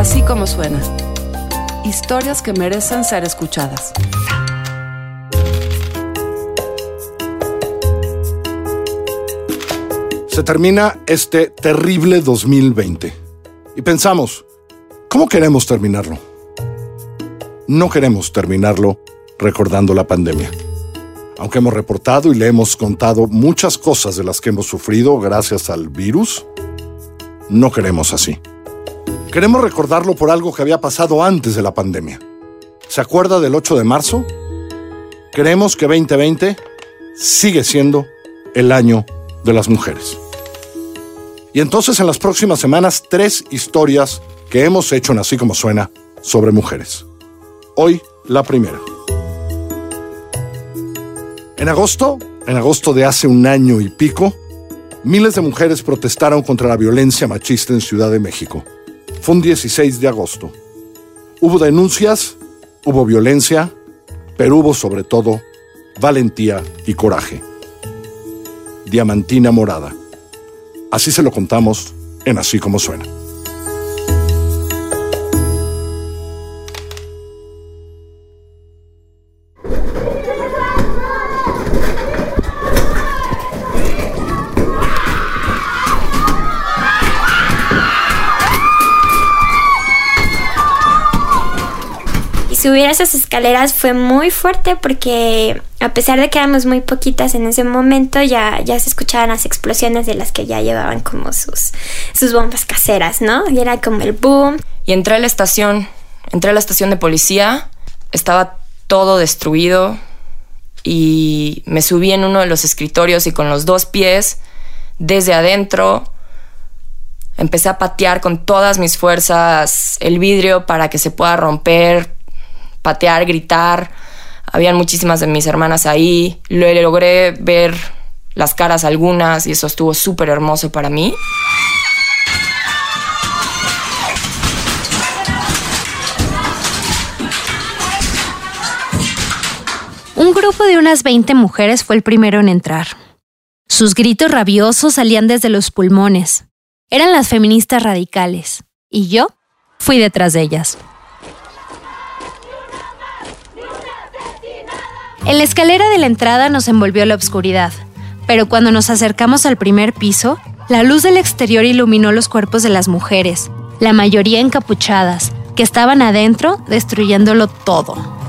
Así como suena. Historias que merecen ser escuchadas. Se termina este terrible 2020 y pensamos, ¿cómo queremos terminarlo? No queremos terminarlo recordando la pandemia. Aunque hemos reportado y le hemos contado muchas cosas de las que hemos sufrido gracias al virus, no queremos así. Queremos recordarlo por algo que había pasado antes de la pandemia. ¿Se acuerda del 8 de marzo? Creemos que 2020 sigue siendo el año de las mujeres. Y entonces en las próximas semanas tres historias que hemos hecho en Así como suena sobre mujeres. Hoy la primera. En agosto, en agosto de hace un año y pico, miles de mujeres protestaron contra la violencia machista en Ciudad de México. Fue un 16 de agosto. Hubo denuncias, hubo violencia, pero hubo sobre todo valentía y coraje. Diamantina Morada. Así se lo contamos en Así como suena. Subir esas escaleras fue muy fuerte porque a pesar de que éramos muy poquitas en ese momento, ya, ya se escuchaban las explosiones de las que ya llevaban como sus, sus bombas caseras, ¿no? Y era como el boom. Y entré a la estación, entré a la estación de policía, estaba todo destruido y me subí en uno de los escritorios y con los dos pies desde adentro empecé a patear con todas mis fuerzas el vidrio para que se pueda romper, patear, gritar. Habían muchísimas de mis hermanas ahí. Lo logré ver las caras algunas y eso estuvo súper hermoso para mí. Un grupo de unas 20 mujeres fue el primero en entrar. Sus gritos rabiosos salían desde los pulmones. Eran las feministas radicales. Y yo fui detrás de ellas. En la escalera de la entrada nos envolvió la oscuridad, pero cuando nos acercamos al primer piso, la luz del exterior iluminó los cuerpos de las mujeres, la mayoría encapuchadas, que estaban adentro destruyéndolo todo.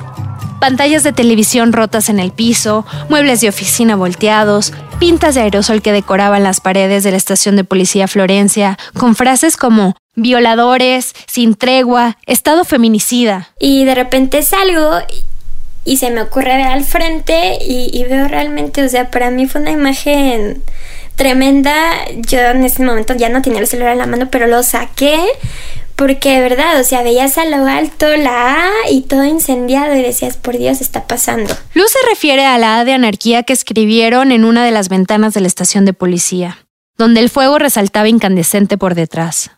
Pantallas de televisión rotas en el piso, muebles de oficina volteados, pintas de aerosol que decoraban las paredes de la estación de policía Florencia, con frases como violadores, sin tregua, estado feminicida. Y de repente salgo y se me ocurre ver al frente y, veo realmente, o sea, para mí fue una imagen tremenda. Yo en ese momento ya no tenía el celular en la mano, pero lo saqué porque de verdad, o sea, veías a lo alto la A y todo incendiado y decías, por Dios, está pasando. Luz se refiere a la A de anarquía que escribieron en una de las ventanas de la estación de policía, donde el fuego resaltaba incandescente por detrás.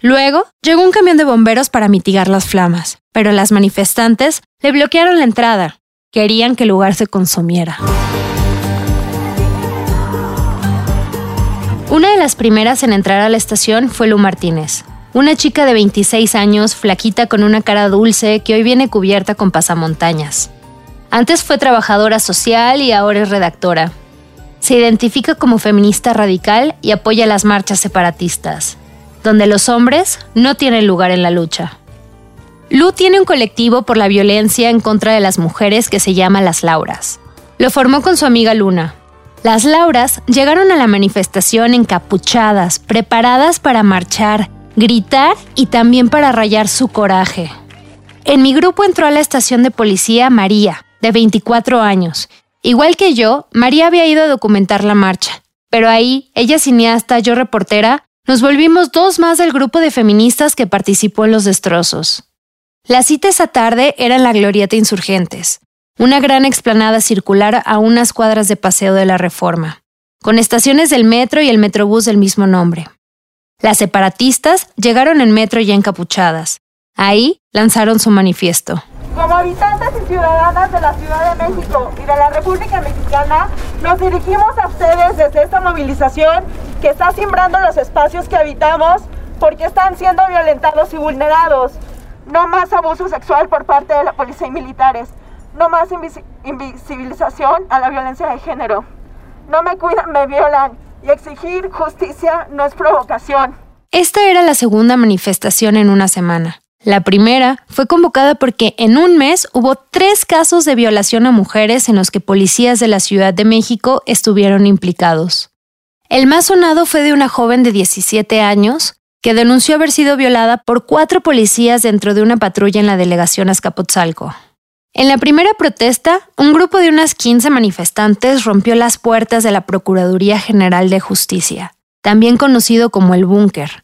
Luego llegó un camión de bomberos para mitigar las flamas, pero las manifestantes le bloquearon la entrada. Querían que el lugar se consumiera. Una de las primeras en entrar a la estación fue Lu Martínez, una chica de 26 años, flaquita con una cara dulce que hoy viene cubierta con pasamontañas. Antes fue trabajadora social y ahora es redactora. Se identifica como feminista radical y apoya las marchas separatistas donde los hombres no tienen lugar en la lucha. Lu tiene un colectivo por la violencia en contra de las mujeres que se llama Las Lauras. Lo formó con su amiga Luna. Las Lauras llegaron a la manifestación encapuchadas, preparadas para marchar, gritar y también para rayar su coraje. En mi grupo entró a la estación de policía María, de 24 años. Igual que yo, María había ido a documentar la marcha, pero ahí, ella cineasta, yo reportera, nos volvimos dos más del grupo de feministas que participó en los destrozos. La cita esa tarde era en la Glorieta Insurgentes, una gran explanada circular a unas cuadras de paseo de la Reforma, con estaciones del metro y el metrobús del mismo nombre. Las separatistas llegaron en metro ya encapuchadas. Ahí lanzaron su manifiesto. Como habitantes y ciudadanas de la Ciudad de México y de la República Mexicana, nos dirigimos a ustedes desde esta movilización que está simbrando los espacios que habitamos porque están siendo violentados y vulnerados. No más abuso sexual por parte de la policía y militares. No más invisibilización a la violencia de género. No me cuidan, me violan. Y exigir justicia no es provocación. Esta era la segunda manifestación en una semana. La primera fue convocada porque en un mes hubo tres casos de violación a mujeres en los que policías de la Ciudad de México estuvieron implicados. El más sonado fue de una joven de 17 años que denunció haber sido violada por cuatro policías dentro de una patrulla en la delegación Azcapotzalco. En la primera protesta, un grupo de unas 15 manifestantes rompió las puertas de la Procuraduría General de Justicia, también conocido como el Búnker,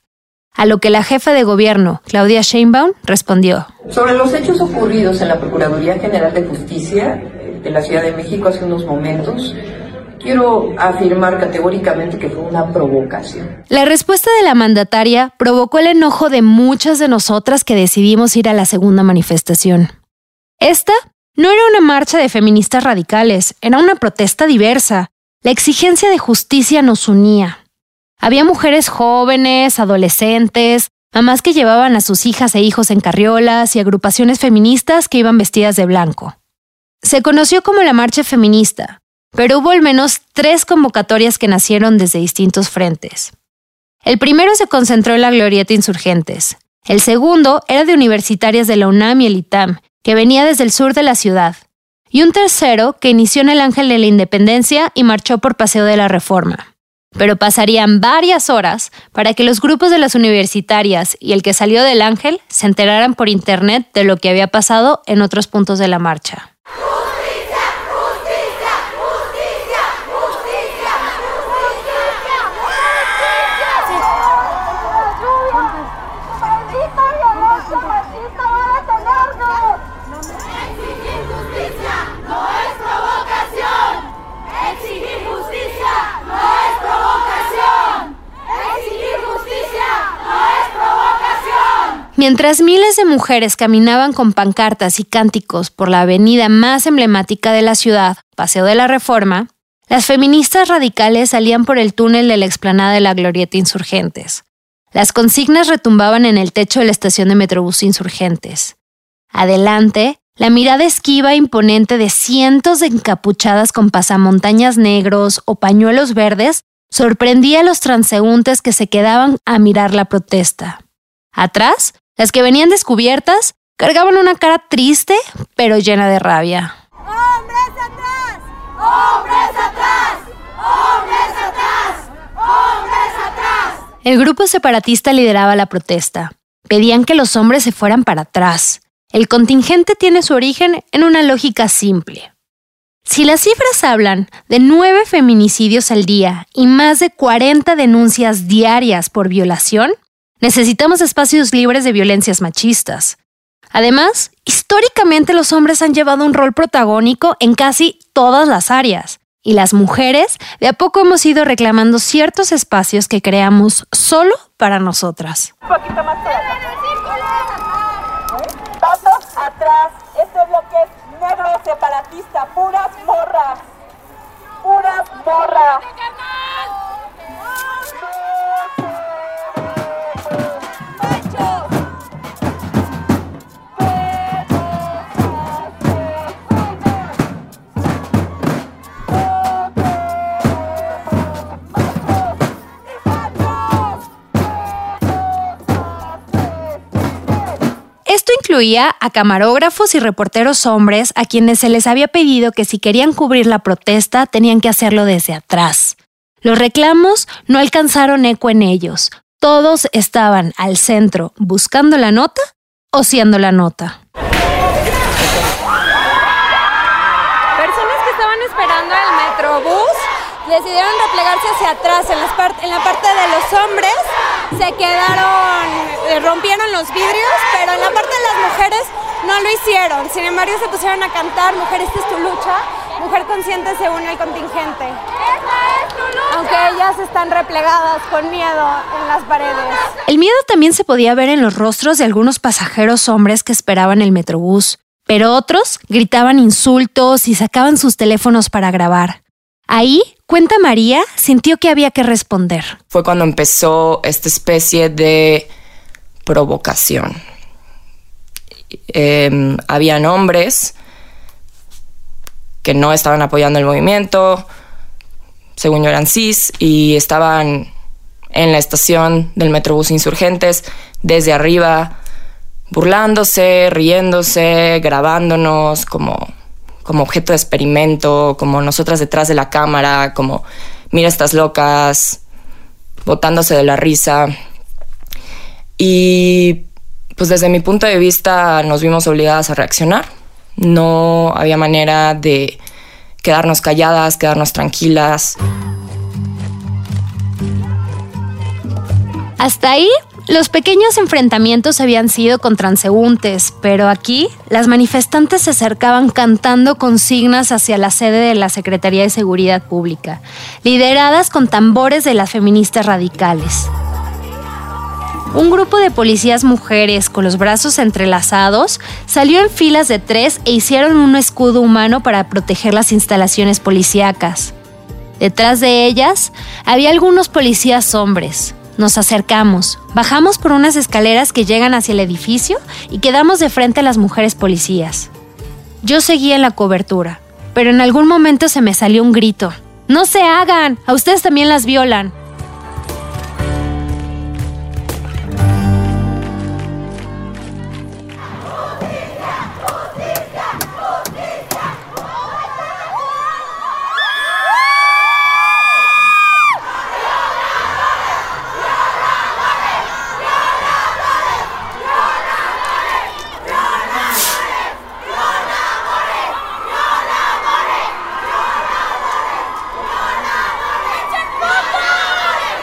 a lo que la jefa de gobierno, Claudia Sheinbaum, respondió. Sobre los hechos ocurridos en la Procuraduría General de Justicia de la Ciudad de México hace unos momentos, quiero afirmar categóricamente que fue una provocación. La respuesta de la mandataria provocó el enojo de muchas de nosotras que decidimos ir a la segunda manifestación. Esta no era una marcha de feministas radicales, era una protesta diversa. La exigencia de justicia nos unía. Había mujeres jóvenes, adolescentes, mamás que llevaban a sus hijas e hijos en carriolas y agrupaciones feministas que iban vestidas de blanco. Se conoció como la Marcha Feminista, pero hubo al menos tres convocatorias que nacieron desde distintos frentes. El primero se concentró en la Glorieta Insurgentes. El segundo era de universitarias de la UNAM y el ITAM, que venía desde el sur de la ciudad. Y un tercero que inició en el Ángel de la Independencia y marchó por Paseo de la Reforma pero pasarían varias horas para que los grupos de las universitarias y el que salió del ángel se enteraran por internet de lo que había pasado en otros puntos de la marcha. Mientras miles de mujeres caminaban con pancartas y cánticos por la avenida más emblemática de la ciudad, Paseo de la Reforma, las feministas radicales salían por el túnel de la explanada de la Glorieta Insurgentes. Las consignas retumbaban en el techo de la estación de Metrobús Insurgentes. Adelante, la mirada esquiva e imponente de cientos de encapuchadas con pasamontañas negros o pañuelos verdes sorprendía a los transeúntes que se quedaban a mirar la protesta. Atrás, las que venían descubiertas cargaban una cara triste, pero llena de rabia. ¡Hombres atrás! ¡Hombres atrás! ¡Hombres atrás! ¡Hombres atrás! El grupo separatista lideraba la protesta. Pedían que los hombres se fueran para atrás. El contingente tiene su origen en una lógica simple. Si las cifras hablan de nueve feminicidios al día y más de 40 denuncias diarias por violación, Necesitamos espacios libres de violencias machistas. Además, históricamente los hombres han llevado un rol protagónico en casi todas las áreas, y las mujeres de a poco hemos ido reclamando ciertos espacios que creamos solo para nosotras. Un poquito más Pasos atrás. Este bloque es negro separatista, puras morras. Puras morras. Incluía a camarógrafos y reporteros hombres a quienes se les había pedido que si querían cubrir la protesta tenían que hacerlo desde atrás. Los reclamos no alcanzaron eco en ellos. Todos estaban al centro buscando la nota o siendo la nota. Personas que estaban esperando el metrobús decidieron replegarse hacia atrás en, en la parte de los hombres se quedaron, eh, rompieron los vidrios, pero en la parte de las mujeres no lo hicieron. Sin embargo, se pusieron a cantar, mujer, esta es tu lucha, mujer consciente según el contingente. Aunque ellas están replegadas con miedo en las paredes. El miedo también se podía ver en los rostros de algunos pasajeros hombres que esperaban el metrobús, pero otros gritaban insultos y sacaban sus teléfonos para grabar. Ahí cuenta María, sintió que había que responder. Fue cuando empezó esta especie de provocación. Eh, habían hombres que no estaban apoyando el movimiento, según yo eran cis, y estaban en la estación del Metrobús Insurgentes desde arriba, burlándose, riéndose, grabándonos como, como objeto de experimento, como nosotras detrás de la cámara, como mira estas locas, botándose de la risa. Y pues desde mi punto de vista nos vimos obligadas a reaccionar. No había manera de quedarnos calladas, quedarnos tranquilas. Hasta ahí, los pequeños enfrentamientos habían sido con transeúntes, pero aquí las manifestantes se acercaban cantando consignas hacia la sede de la Secretaría de Seguridad Pública, lideradas con tambores de las feministas radicales. Un grupo de policías mujeres con los brazos entrelazados salió en filas de tres e hicieron un escudo humano para proteger las instalaciones policíacas. Detrás de ellas había algunos policías hombres. Nos acercamos, bajamos por unas escaleras que llegan hacia el edificio y quedamos de frente a las mujeres policías. Yo seguía en la cobertura, pero en algún momento se me salió un grito. ¡No se hagan! A ustedes también las violan.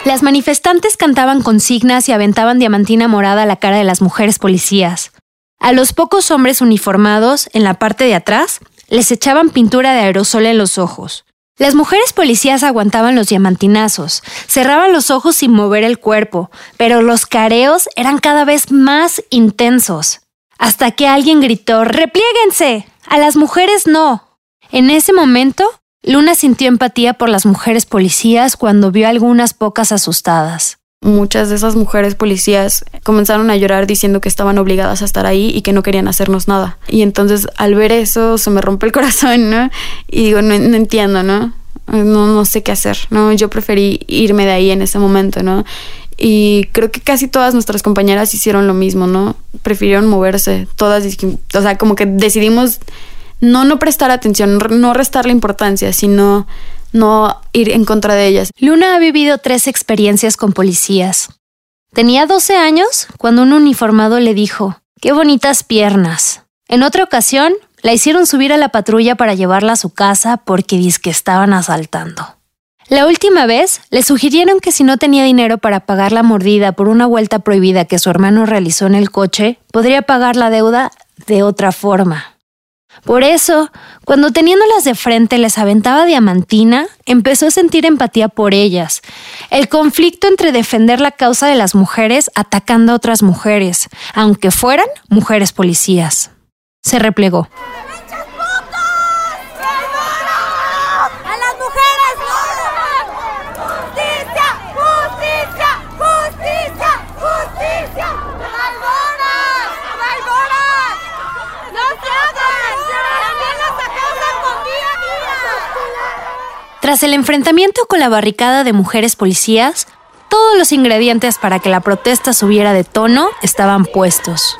Las manifestantes cantaban consignas y aventaban diamantina morada a la cara de las mujeres policías. A los pocos hombres uniformados, en la parte de atrás, les echaban pintura de aerosol en los ojos. Las mujeres policías aguantaban los diamantinazos, cerraban los ojos sin mover el cuerpo, pero los careos eran cada vez más intensos. Hasta que alguien gritó, ¡Repliéguense! A las mujeres no. En ese momento, Luna sintió empatía por las mujeres policías cuando vio algunas pocas asustadas. Muchas de esas mujeres policías comenzaron a llorar diciendo que estaban obligadas a estar ahí y que no querían hacernos nada. Y entonces al ver eso se me rompe el corazón, ¿no? Y digo, no, entiendo, ¿no? No, no sé qué hacer, ¿no? Yo preferí irme de ahí en ese momento, ¿no? Y creo que casi todas nuestras compañeras hicieron lo mismo, ¿no? Prefirieron moverse. Todas, o sea, como que decidimos no no prestar atención, no restarle importancia, sino no ir en contra de ellas. Luna ha vivido tres experiencias con policías. Tenía 12 años cuando un uniformado le dijo, ¡Qué bonitas piernas! En otra ocasión, la hicieron subir a la patrulla para llevarla a su casa porque dice que estaban asaltando. La última vez, le sugirieron que si no tenía dinero para pagar la mordida por una vuelta prohibida que su hermano realizó en el coche, podría pagar la deuda de otra forma. Por eso, cuando teniéndolas de frente les aventaba diamantina, empezó a sentir empatía por ellas. El conflicto entre defender la causa de las mujeres atacando a otras mujeres, aunque fueran mujeres policías. Se replegó. Tras el enfrentamiento con la barricada de mujeres policías, todos los ingredientes para que la protesta subiera de tono estaban puestos.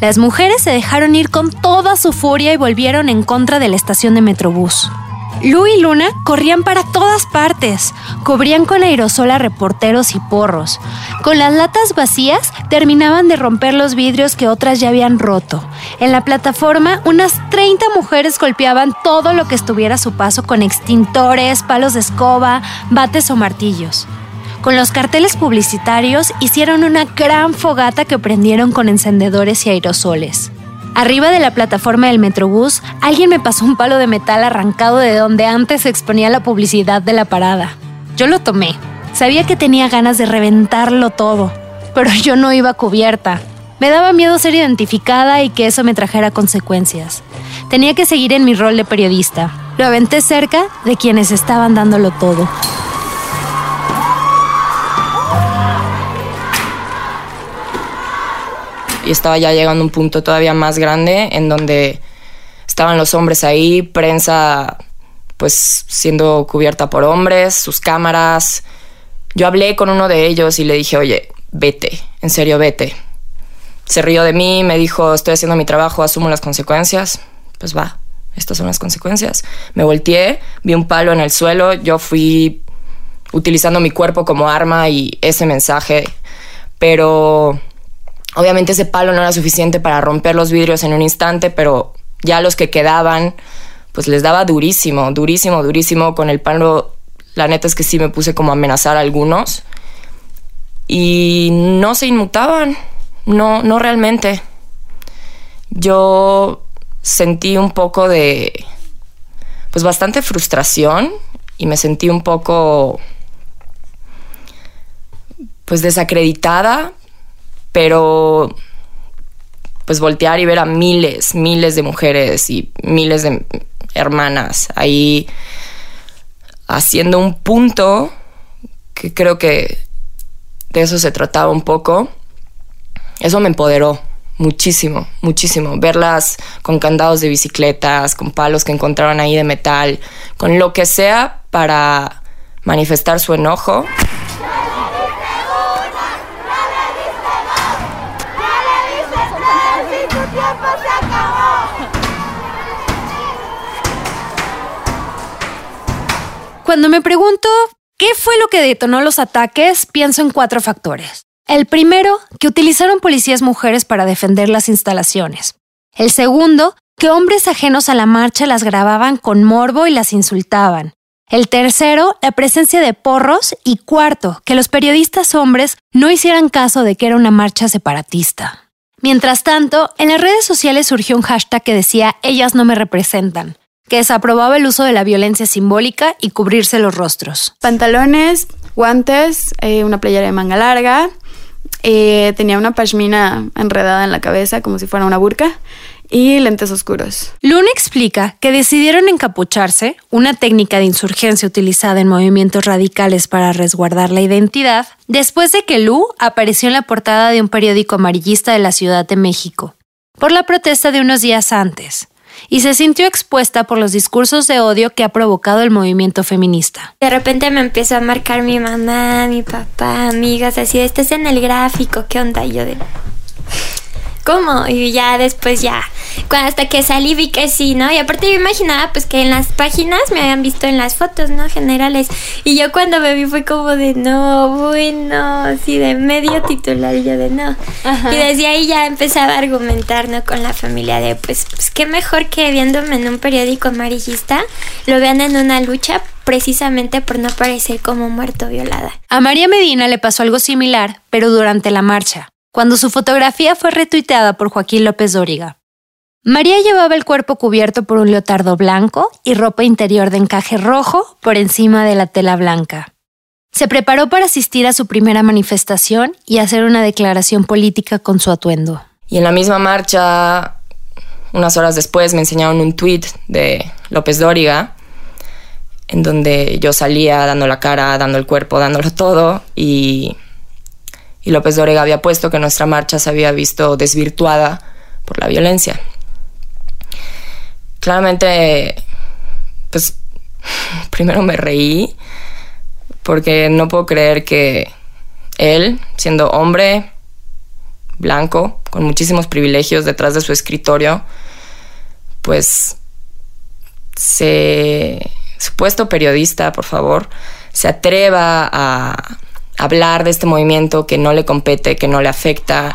Las mujeres se dejaron ir con toda su furia y volvieron en contra de la estación de Metrobús. Lu y Luna corrían para todas partes, cubrían con aerosol a reporteros y porros. Con las latas vacías terminaban de romper los vidrios que otras ya habían roto. En la plataforma, unas 30 mujeres golpeaban todo lo que estuviera a su paso con extintores, palos de escoba, bates o martillos. Con los carteles publicitarios hicieron una gran fogata que prendieron con encendedores y aerosoles. Arriba de la plataforma del Metrobús, alguien me pasó un palo de metal arrancado de donde antes se exponía la publicidad de la parada. Yo lo tomé. Sabía que tenía ganas de reventarlo todo, pero yo no iba cubierta. Me daba miedo ser identificada y que eso me trajera consecuencias. Tenía que seguir en mi rol de periodista. Lo aventé cerca de quienes estaban dándolo todo. Y estaba ya llegando a un punto todavía más grande en donde estaban los hombres ahí, prensa pues siendo cubierta por hombres, sus cámaras. Yo hablé con uno de ellos y le dije, oye, vete, en serio, vete. Se rió de mí, me dijo, estoy haciendo mi trabajo, asumo las consecuencias. Pues va, estas son las consecuencias. Me volteé, vi un palo en el suelo, yo fui utilizando mi cuerpo como arma y ese mensaje, pero obviamente ese palo no era suficiente para romper los vidrios en un instante, pero ya los que quedaban pues les daba durísimo, durísimo, durísimo. Con el palo, la neta es que sí me puse como a amenazar a algunos. Y no se inmutaban, no, no realmente. Yo sentí un poco de, pues bastante frustración y me sentí un poco, pues desacreditada, pero pues voltear y ver a miles, miles de mujeres y miles de hermanas ahí haciendo un punto que creo que de eso se trataba un poco. Eso me empoderó muchísimo, muchísimo. Verlas con candados de bicicletas, con palos que encontraron ahí de metal, con lo que sea para manifestar su enojo. Cuando me pregunto qué fue lo que detonó los ataques, pienso en cuatro factores. El primero, que utilizaron policías mujeres para defender las instalaciones. El segundo, que hombres ajenos a la marcha las grababan con morbo y las insultaban. El tercero, la presencia de porros. Y cuarto, que los periodistas hombres no hicieran caso de que era una marcha separatista. Mientras tanto, en las redes sociales surgió un hashtag que decía Ellas no me representan, que desaprobaba el uso de la violencia simbólica y cubrirse los rostros. Pantalones, guantes, eh, una playera de manga larga, eh, tenía una pashmina enredada en la cabeza como si fuera una burka y lentes oscuros. Luna explica que decidieron encapucharse, una técnica de insurgencia utilizada en movimientos radicales para resguardar la identidad, después de que Lu apareció en la portada de un periódico amarillista de la Ciudad de México, por la protesta de unos días antes y se sintió expuesta por los discursos de odio que ha provocado el movimiento feminista. De repente me empezó a marcar mi mamá, mi papá, amigas, así, estás en el gráfico, ¿qué onda? Yo de... ¿Cómo? Y ya después ya, cuando hasta que salí vi que sí, ¿no? Y aparte yo imaginaba pues que en las páginas me habían visto en las fotos, ¿no? Generales. Y yo cuando me vi fue como de no, bueno, así de medio titular y yo de no. Y desde ahí ya empezaba a argumentar, ¿no? Con la familia de pues, pues qué mejor que viéndome en un periódico amarillista, lo vean en una lucha precisamente por no parecer como muerto violada. A María Medina le pasó algo similar, pero durante la marcha cuando su fotografía fue retuiteada por Joaquín López Dóriga. María llevaba el cuerpo cubierto por un leotardo blanco y ropa interior de encaje rojo por encima de la tela blanca. Se preparó para asistir a su primera manifestación y hacer una declaración política con su atuendo. Y en la misma marcha, unas horas después, me enseñaron un tuit de López Dóriga, en donde yo salía dando la cara, dando el cuerpo, dándolo todo, y y López Dóriga había puesto que nuestra marcha se había visto desvirtuada por la violencia. Claramente, pues primero me reí porque no puedo creer que él, siendo hombre, blanco, con muchísimos privilegios detrás de su escritorio, pues se supuesto periodista, por favor, se atreva a hablar de este movimiento que no le compete, que no le afecta.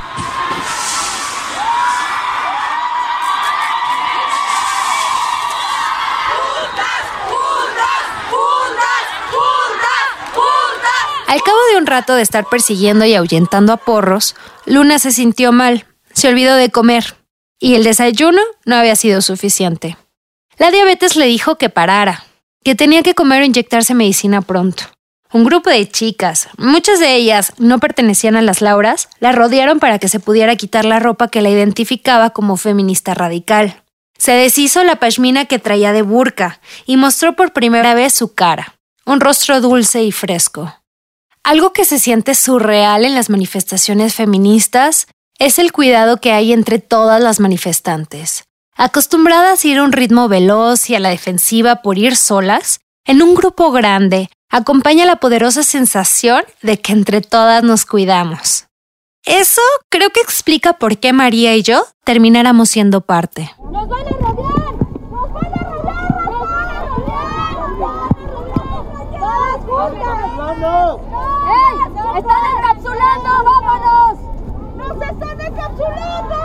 Al cabo de un rato de estar persiguiendo y ahuyentando a porros, Luna se sintió mal, se olvidó de comer, y el desayuno no había sido suficiente. La diabetes le dijo que parara, que tenía que comer o inyectarse medicina pronto. Un grupo de chicas, muchas de ellas no pertenecían a las Lauras, la rodearon para que se pudiera quitar la ropa que la identificaba como feminista radical. Se deshizo la pashmina que traía de burka y mostró por primera vez su cara, un rostro dulce y fresco. Algo que se siente surreal en las manifestaciones feministas es el cuidado que hay entre todas las manifestantes. Acostumbradas a ir a un ritmo veloz y a la defensiva por ir solas, en un grupo grande acompaña la poderosa sensación de que entre todas nos cuidamos. Eso creo que explica por qué María y yo termináramos siendo parte. ¡Nos van a rodear! ¡Nos van a rodear! ¡Nos van a rodear! ¡Todas juntas! ¡Ey! ¡Están encapsulando! ¡Vámonos! ¡Nos están encapsulando!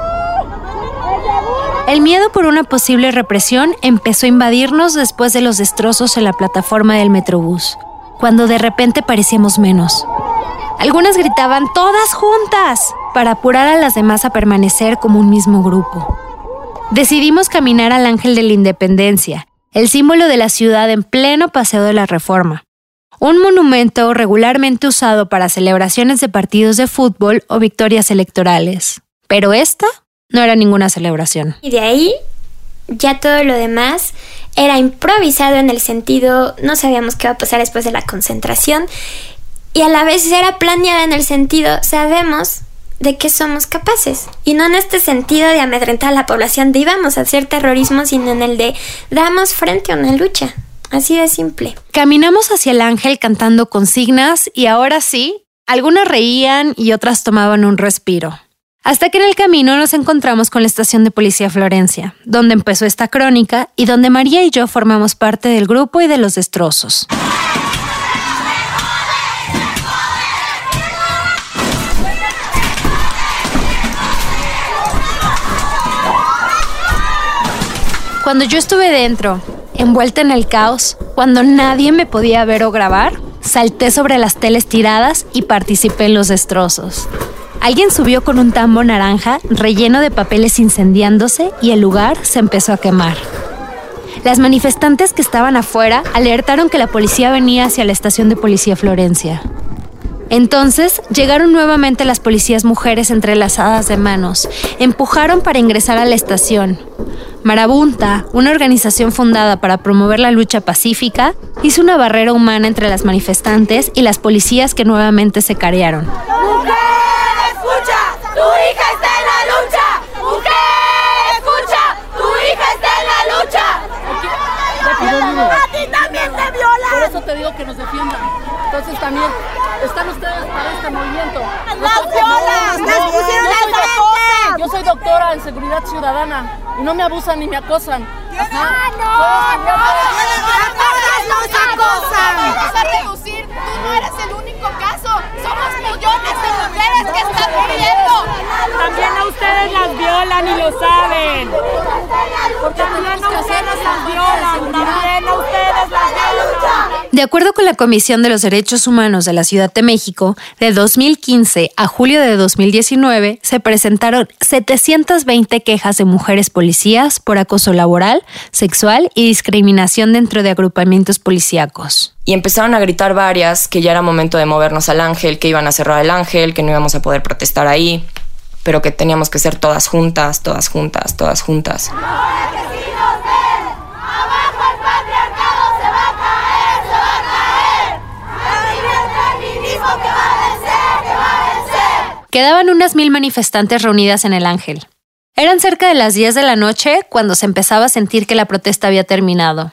El miedo por una posible represión empezó a invadirnos después de los destrozos en la plataforma del Metrobús, cuando de repente parecíamos menos. Algunas gritaban todas juntas para apurar a las demás a permanecer como un mismo grupo. Decidimos caminar al Ángel de la Independencia, el símbolo de la ciudad en pleno Paseo de la Reforma. Un monumento regularmente usado para celebraciones de partidos de fútbol o victorias electorales. Pero esta no era ninguna celebración. Y de ahí ya todo lo demás era improvisado en el sentido, no sabíamos qué iba a pasar después de la concentración y a la vez era planeada en el sentido, sabemos de qué somos capaces. Y no en este sentido de amedrentar a la población, de íbamos a hacer terrorismo, sino en el de damos frente a una lucha. Así de simple. Caminamos hacia el ángel cantando consignas y ahora sí, algunas reían y otras tomaban un respiro. Hasta que en el camino nos encontramos con la estación de policía Florencia, donde empezó esta crónica y donde María y yo formamos parte del grupo y de los destrozos. Cuando yo estuve dentro, envuelta en el caos, cuando nadie me podía ver o grabar, salté sobre las teles tiradas y participé en los destrozos. Alguien subió con un tambo naranja relleno de papeles incendiándose y el lugar se empezó a quemar. Las manifestantes que estaban afuera alertaron que la policía venía hacia la estación de policía Florencia. Entonces llegaron nuevamente las policías mujeres entrelazadas de manos, empujaron para ingresar a la estación. Marabunta, una organización fundada para promover la lucha pacífica, hizo una barrera humana entre las manifestantes y las policías que nuevamente se carearon. ¡Tu hija está en la lucha! ¡Mujer, escucha! ¡Tu hija está en la lucha! ¡A ti también te violan! Por eso te digo que nos defiendan. Entonces también están ustedes para este movimiento. ¡Las violan! ¡Las pusieron Yo soy doctora- frente! Yo soy doctora en seguridad ciudadana y no me abusan ni me acosan. ¡Ah, no! ¡No! No eres el único caso. Somos millones de mujeres que están muriendo. También a ustedes las violan y lo saben. También a ustedes las violan. También a ustedes las violan. De acuerdo con la Comisión de los Derechos Humanos de la Ciudad de México, de 2015 a julio de 2019 se presentaron 720 quejas de mujeres policías por acoso laboral, sexual y discriminación dentro de agrupamientos policíacos. Y empezaron a gritar varias que ya era momento de movernos al ángel, que iban a cerrar el ángel, que no íbamos a poder protestar ahí, pero que teníamos que ser todas juntas, todas juntas, todas juntas. Quedaban unas mil manifestantes reunidas en el Ángel. Eran cerca de las 10 de la noche cuando se empezaba a sentir que la protesta había terminado.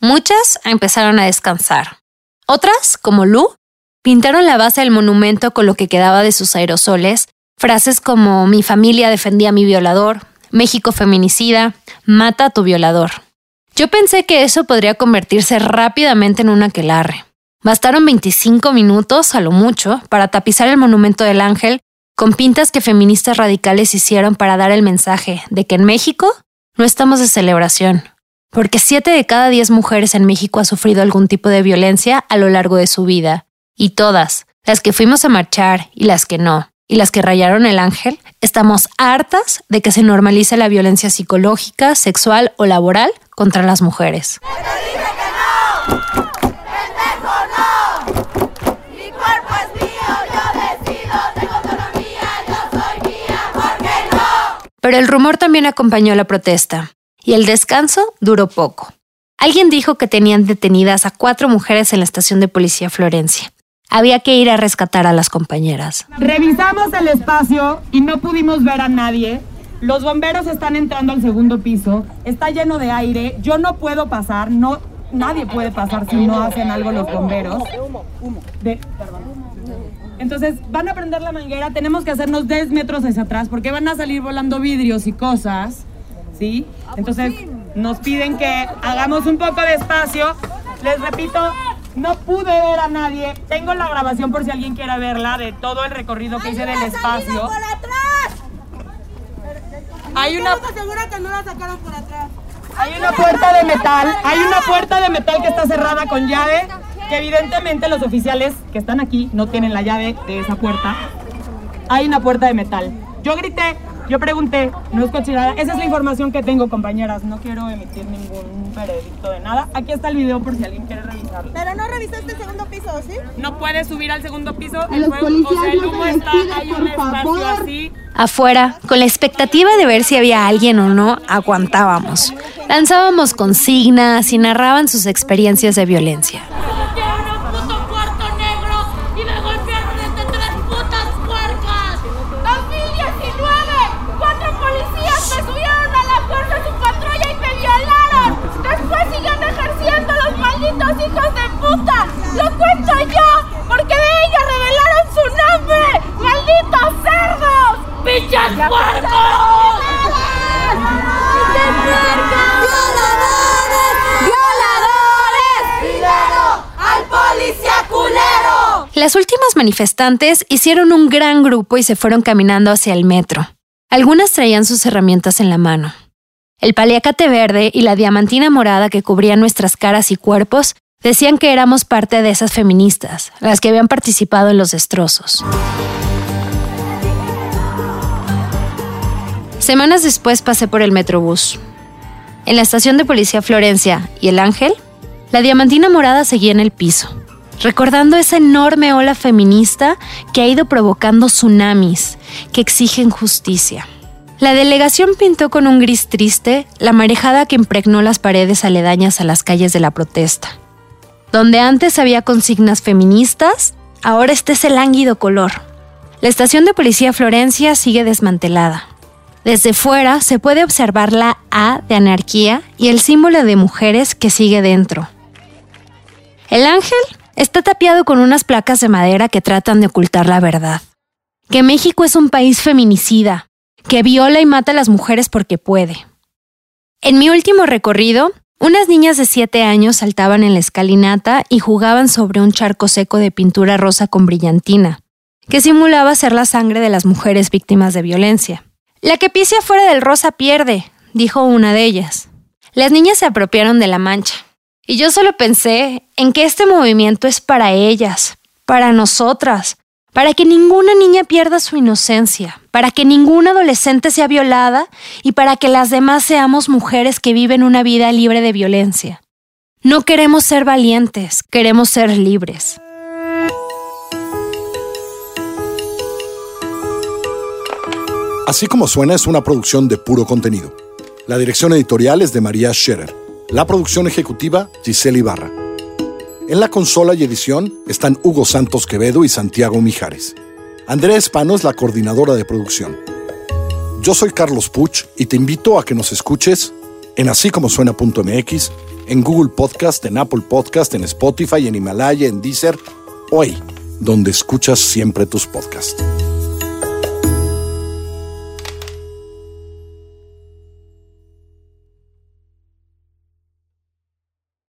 Muchas empezaron a descansar. Otras, como Lu, pintaron la base del monumento con lo que quedaba de sus aerosoles, frases como mi familia defendía a mi violador, México feminicida, mata a tu violador. Yo pensé que eso podría convertirse rápidamente en un aquelarre. Bastaron 25 minutos, a lo mucho, para tapizar el monumento del ángel con pintas que feministas radicales hicieron para dar el mensaje de que en México no estamos de celebración, porque 7 de cada 10 mujeres en México ha sufrido algún tipo de violencia a lo largo de su vida, y todas, las que fuimos a marchar y las que no, y las que rayaron el ángel, estamos hartas de que se normalice la violencia psicológica, sexual o laboral contra las mujeres. Pero el rumor también acompañó la protesta. Y el descanso duró poco. Alguien dijo que tenían detenidas a cuatro mujeres en la estación de policía Florencia. Había que ir a rescatar a las compañeras. Revisamos el espacio y no pudimos ver a nadie. Los bomberos están entrando al segundo piso. Está lleno de aire. Yo no puedo pasar. No, nadie puede pasar si no hacen algo los bomberos. De- entonces van a prender la manguera. Tenemos que hacernos 10 metros hacia atrás porque van a salir volando vidrios y cosas. ¿Sí? Entonces nos piden que hagamos un poco de espacio. Les repito, no pude ver a nadie. Tengo la grabación por si alguien quiere verla de todo el recorrido que hice del espacio. Hay una que no la sacaron por atrás. hay una puerta de metal, hay una puerta de metal que está cerrada con llave, que evidentemente los oficiales que están aquí no tienen la llave de esa puerta. Hay una puerta de metal. Yo grité, yo pregunté, no es cochinada. Esa es la información que tengo, compañeras. No quiero emitir ningún veredicto de nada. Aquí está el video por si alguien quiere revisarlo. Pero no revisaste el segundo piso, ¿sí? No puedes subir al segundo piso. A el los fuego- policías o sea, el no les está, hay por un espacio favor. así. Afuera, con la expectativa de ver si había alguien o no, aguantábamos. Lanzábamos consignas y narraban sus experiencias de violencia. puto cuarto negro y me golpearon entre tres putas puercas. 2019, cuatro policías me subieron a la fuerza de su patrulla y me violaron. Después siguen ejerciendo los malditos hijos de puta. Lo cuento yo, porque de ella revelaron su nombre. ¡Malditos cerdos! ¡Pinches puercos! ¡Pinches puercos! ¡Violadores! ¡Primero al policía culero! Las últimas manifestantes hicieron un gran grupo y se fueron caminando hacia el metro. Algunas traían sus herramientas en la mano. El paliacate verde y la diamantina morada que cubrían nuestras caras y cuerpos decían que éramos parte de esas feministas, las que habían participado en los destrozos. Semanas después pasé por el Metrobús. En la estación de policía Florencia y El Ángel, la diamantina morada seguía en el piso, recordando esa enorme ola feminista que ha ido provocando tsunamis que exigen justicia. La delegación pintó con un gris triste la marejada que impregnó las paredes aledañas a las calles de la protesta. Donde antes había consignas feministas, ahora está ese lánguido color. La estación de policía Florencia sigue desmantelada. Desde fuera se puede observar la A de anarquía y el símbolo de mujeres que sigue dentro. El ángel está tapiado con unas placas de madera que tratan de ocultar la verdad. Que México es un país feminicida, que viola y mata a las mujeres porque puede. En mi último recorrido, unas niñas de 7 años saltaban en la escalinata y jugaban sobre un charco seco de pintura rosa con brillantina, que simulaba ser la sangre de las mujeres víctimas de violencia. La que pise afuera del rosa pierde, dijo una de ellas. Las niñas se apropiaron de la mancha, y yo solo pensé en que este movimiento es para ellas, para nosotras, para que ninguna niña pierda su inocencia, para que ninguna adolescente sea violada y para que las demás seamos mujeres que viven una vida libre de violencia. No queremos ser valientes, queremos ser libres. Así como suena es una producción de puro contenido. La dirección editorial es de María Scherer. La producción ejecutiva, Giselle Ibarra. En la consola y edición están Hugo Santos Quevedo y Santiago Mijares. Andrea Espano es la coordinadora de producción. Yo soy Carlos Puch y te invito a que nos escuches en así como en Google Podcast, en Apple Podcast, en Spotify, en Himalaya, en Deezer, hoy, donde escuchas siempre tus podcasts.